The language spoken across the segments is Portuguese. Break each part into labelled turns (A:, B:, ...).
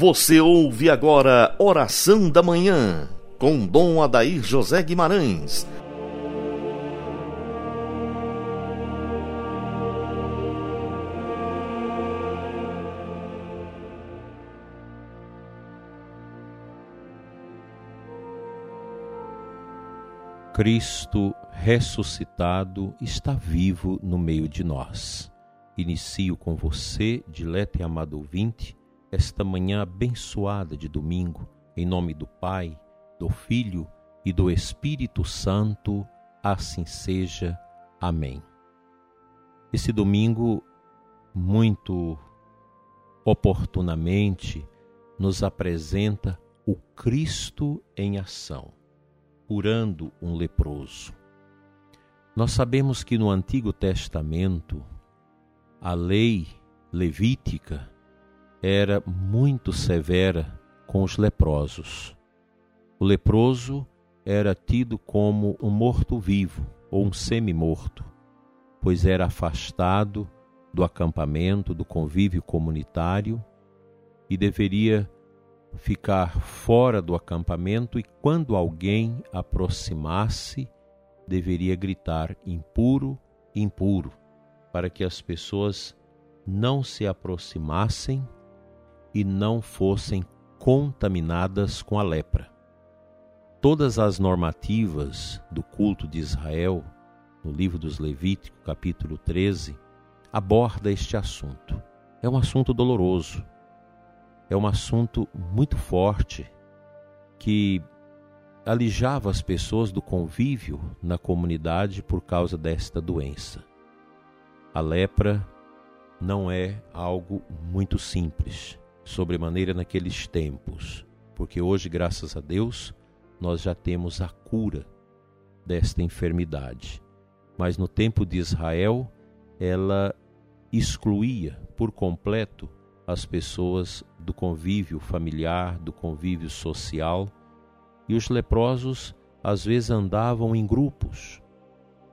A: Você ouve agora Oração da Manhã, com Dom Adair José Guimarães.
B: Cristo ressuscitado está vivo no meio de nós. Inicio com você, dileto e amado ouvinte, esta manhã abençoada de domingo, em nome do Pai, do Filho e do Espírito Santo, assim seja. Amém. Esse domingo, muito oportunamente, nos apresenta o Cristo em ação, curando um leproso. Nós sabemos que no Antigo Testamento, a lei levítica era muito severa com os leprosos. O leproso era tido como um morto-vivo ou um semi-morto, pois era afastado do acampamento, do convívio comunitário e deveria ficar fora do acampamento e quando alguém aproximasse, deveria gritar impuro, impuro, para que as pessoas não se aproximassem e não fossem contaminadas com a lepra. Todas as normativas do culto de Israel, no livro dos Levíticos, capítulo 13, aborda este assunto. É um assunto doloroso. É um assunto muito forte que alijava as pessoas do convívio na comunidade por causa desta doença. A lepra não é algo muito simples sobremaneira naqueles tempos, porque hoje, graças a Deus, nós já temos a cura desta enfermidade. Mas no tempo de Israel, ela excluía por completo as pessoas do convívio familiar, do convívio social, e os leprosos às vezes andavam em grupos,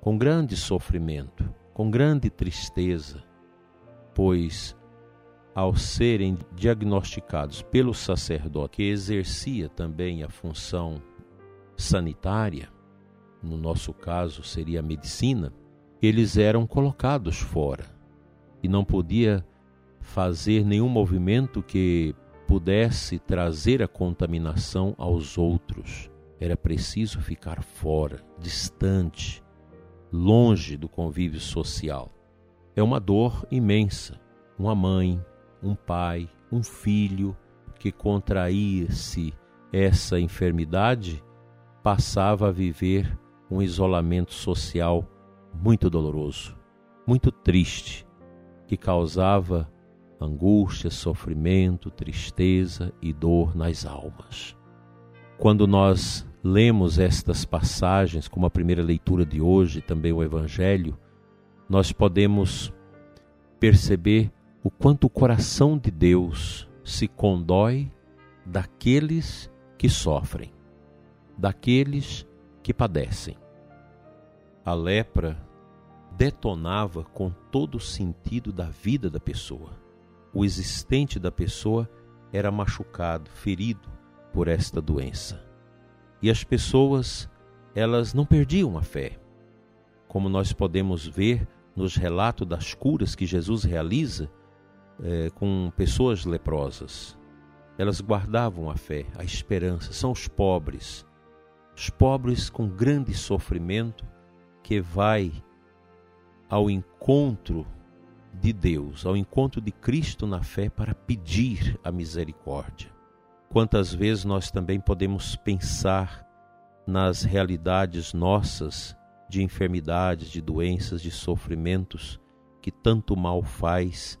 B: com grande sofrimento, com grande tristeza, pois ao serem diagnosticados pelo sacerdote, que exercia também a função sanitária, no nosso caso seria a medicina, eles eram colocados fora e não podia fazer nenhum movimento que pudesse trazer a contaminação aos outros. Era preciso ficar fora, distante, longe do convívio social. É uma dor imensa. Uma mãe, um pai, um filho que contraía-se essa enfermidade passava a viver um isolamento social muito doloroso, muito triste, que causava angústia, sofrimento, tristeza e dor nas almas. Quando nós lemos estas passagens, como a primeira leitura de hoje, também o Evangelho, nós podemos perceber o quanto o coração de Deus se condói daqueles que sofrem, daqueles que padecem. A lepra detonava com todo o sentido da vida da pessoa. O existente da pessoa era machucado, ferido por esta doença. E as pessoas, elas não perdiam a fé. Como nós podemos ver nos relatos das curas que Jesus realiza, é, com pessoas leprosas. Elas guardavam a fé, a esperança. São os pobres, os pobres com grande sofrimento que vai ao encontro de Deus, ao encontro de Cristo na fé para pedir a misericórdia. Quantas vezes nós também podemos pensar nas realidades nossas de enfermidades, de doenças, de sofrimentos que tanto mal faz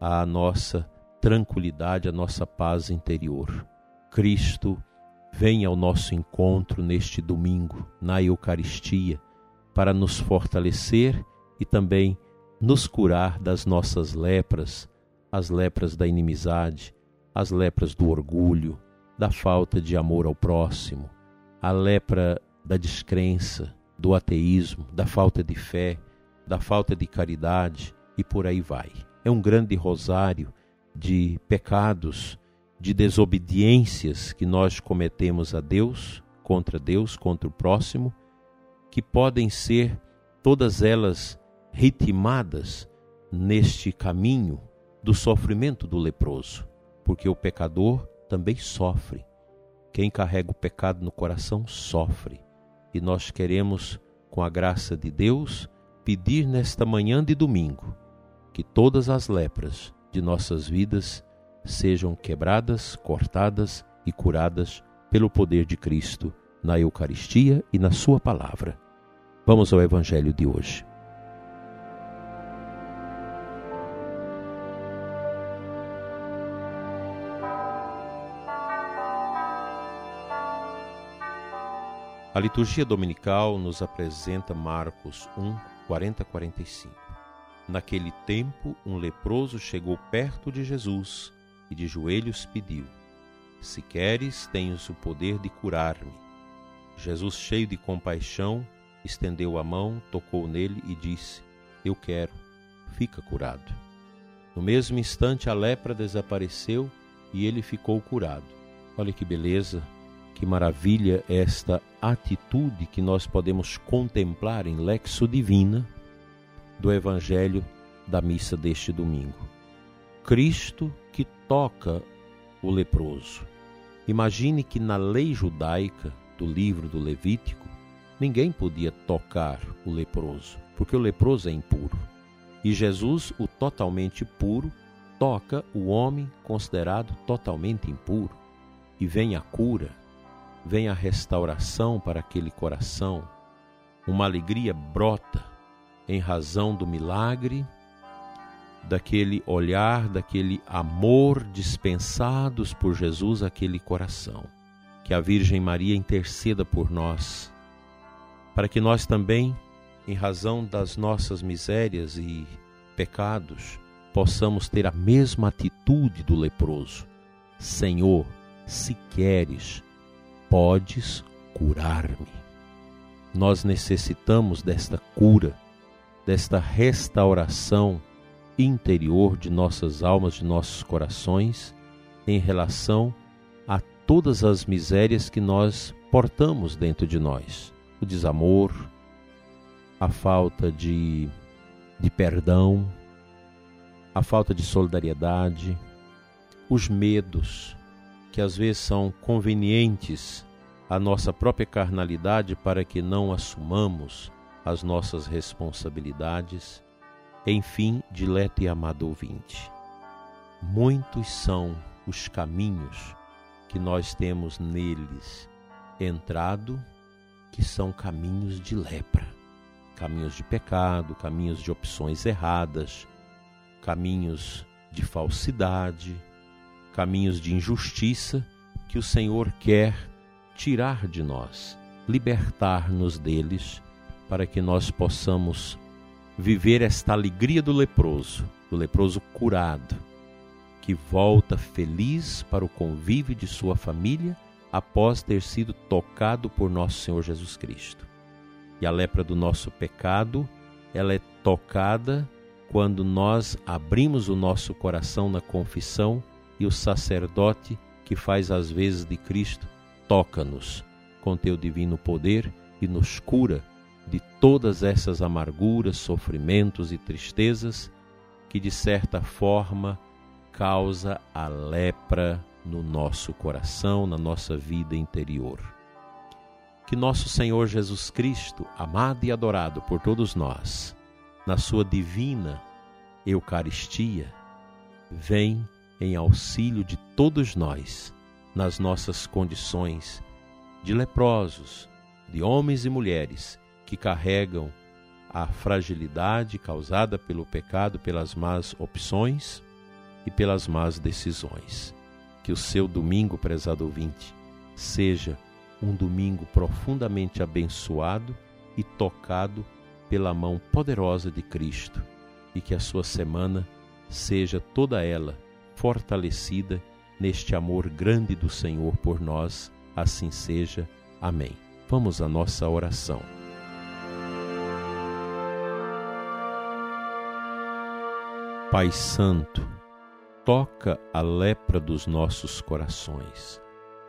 B: a nossa tranquilidade, a nossa paz interior. Cristo vem ao nosso encontro neste domingo, na Eucaristia, para nos fortalecer e também nos curar das nossas lepras, as lepras da inimizade, as lepras do orgulho, da falta de amor ao próximo, a lepra da descrença, do ateísmo, da falta de fé, da falta de caridade e por aí vai é um grande rosário de pecados de desobediências que nós cometemos a Deus, contra Deus, contra o próximo, que podem ser todas elas ritmadas neste caminho do sofrimento do leproso, porque o pecador também sofre. Quem carrega o pecado no coração sofre. E nós queremos, com a graça de Deus, pedir nesta manhã de domingo que todas as lepras de nossas vidas sejam quebradas, cortadas e curadas pelo poder de Cristo na Eucaristia e na Sua palavra. Vamos ao Evangelho de hoje. A liturgia dominical nos apresenta Marcos 1, 40 45. Naquele tempo, um leproso chegou perto de Jesus e de joelhos pediu: Se queres, tens o poder de curar-me. Jesus, cheio de compaixão, estendeu a mão, tocou nele e disse: Eu quero, fica curado. No mesmo instante, a lepra desapareceu e ele ficou curado. Olha que beleza, que maravilha esta atitude que nós podemos contemplar em Lexo Divina do Evangelho da missa deste domingo. Cristo que toca o leproso. Imagine que na lei judaica do livro do Levítico, ninguém podia tocar o leproso, porque o leproso é impuro. E Jesus, o totalmente puro, toca o homem considerado totalmente impuro. E vem a cura, vem a restauração para aquele coração. Uma alegria brota em razão do milagre daquele olhar, daquele amor dispensados por Jesus àquele coração. Que a Virgem Maria interceda por nós, para que nós também, em razão das nossas misérias e pecados, possamos ter a mesma atitude do leproso. Senhor, se queres, podes curar-me. Nós necessitamos desta cura, desta restauração interior de nossas almas, de nossos corações, em relação a todas as misérias que nós portamos dentro de nós: o desamor, a falta de, de perdão, a falta de solidariedade, os medos, que às vezes são convenientes à nossa própria carnalidade para que não assumamos as nossas responsabilidades enfim, dileto e amado ouvinte, muitos são os caminhos que nós temos neles entrado, que são caminhos de lepra, caminhos de pecado, caminhos de opções erradas, caminhos de falsidade, caminhos de injustiça que o Senhor quer tirar de nós, libertar-nos deles, para que nós possamos viver esta alegria do leproso, do leproso curado, que volta feliz para o convívio de sua família após ter sido tocado por nosso Senhor Jesus Cristo. E a lepra do nosso pecado, ela é tocada quando nós abrimos o nosso coração na confissão e o sacerdote que faz as vezes de Cristo toca-nos com teu divino poder e nos cura de todas essas amarguras, sofrimentos e tristezas que de certa forma causa a lepra no nosso coração, na nossa vida interior. Que nosso Senhor Jesus Cristo, amado e adorado por todos nós, na sua divina Eucaristia, vem em auxílio de todos nós nas nossas condições de leprosos, de homens e mulheres que carregam a fragilidade causada pelo pecado, pelas más opções e pelas más decisões. Que o seu domingo, prezado ouvinte, seja um domingo profundamente abençoado e tocado pela mão poderosa de Cristo e que a sua semana seja toda ela fortalecida neste amor grande do Senhor por nós. Assim seja. Amém. Vamos à nossa oração. Pai Santo, toca a lepra dos nossos corações.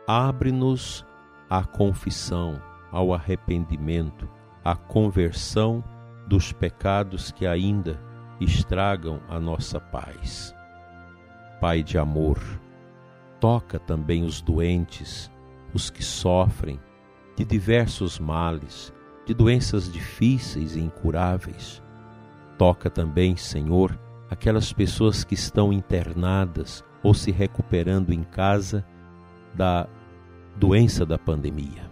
B: Abre-nos à confissão, ao arrependimento, à conversão dos pecados que ainda estragam a nossa paz. Pai de amor, toca também os doentes, os que sofrem de diversos males, de doenças difíceis e incuráveis. Toca também, Senhor, aquelas pessoas que estão internadas ou se recuperando em casa da doença da pandemia.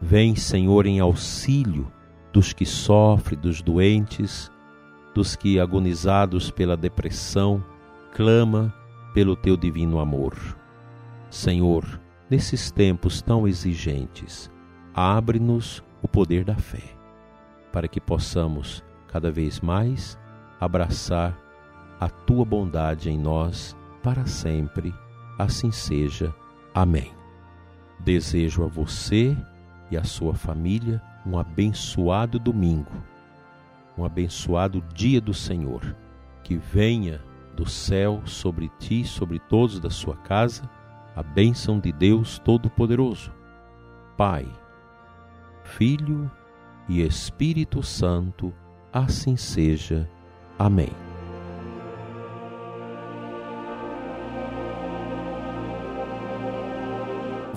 B: Vem, Senhor, em auxílio dos que sofrem, dos doentes, dos que, agonizados pela depressão, clama pelo teu divino amor. Senhor, nesses tempos tão exigentes, abre-nos o poder da fé, para que possamos cada vez mais abraçar a tua bondade em nós para sempre. Assim seja. Amém. Desejo a você e a sua família um abençoado domingo, um abençoado dia do Senhor. Que venha do céu sobre ti, sobre todos da sua casa, a bênção de Deus Todo-Poderoso, Pai, Filho e Espírito Santo, assim seja. Amém.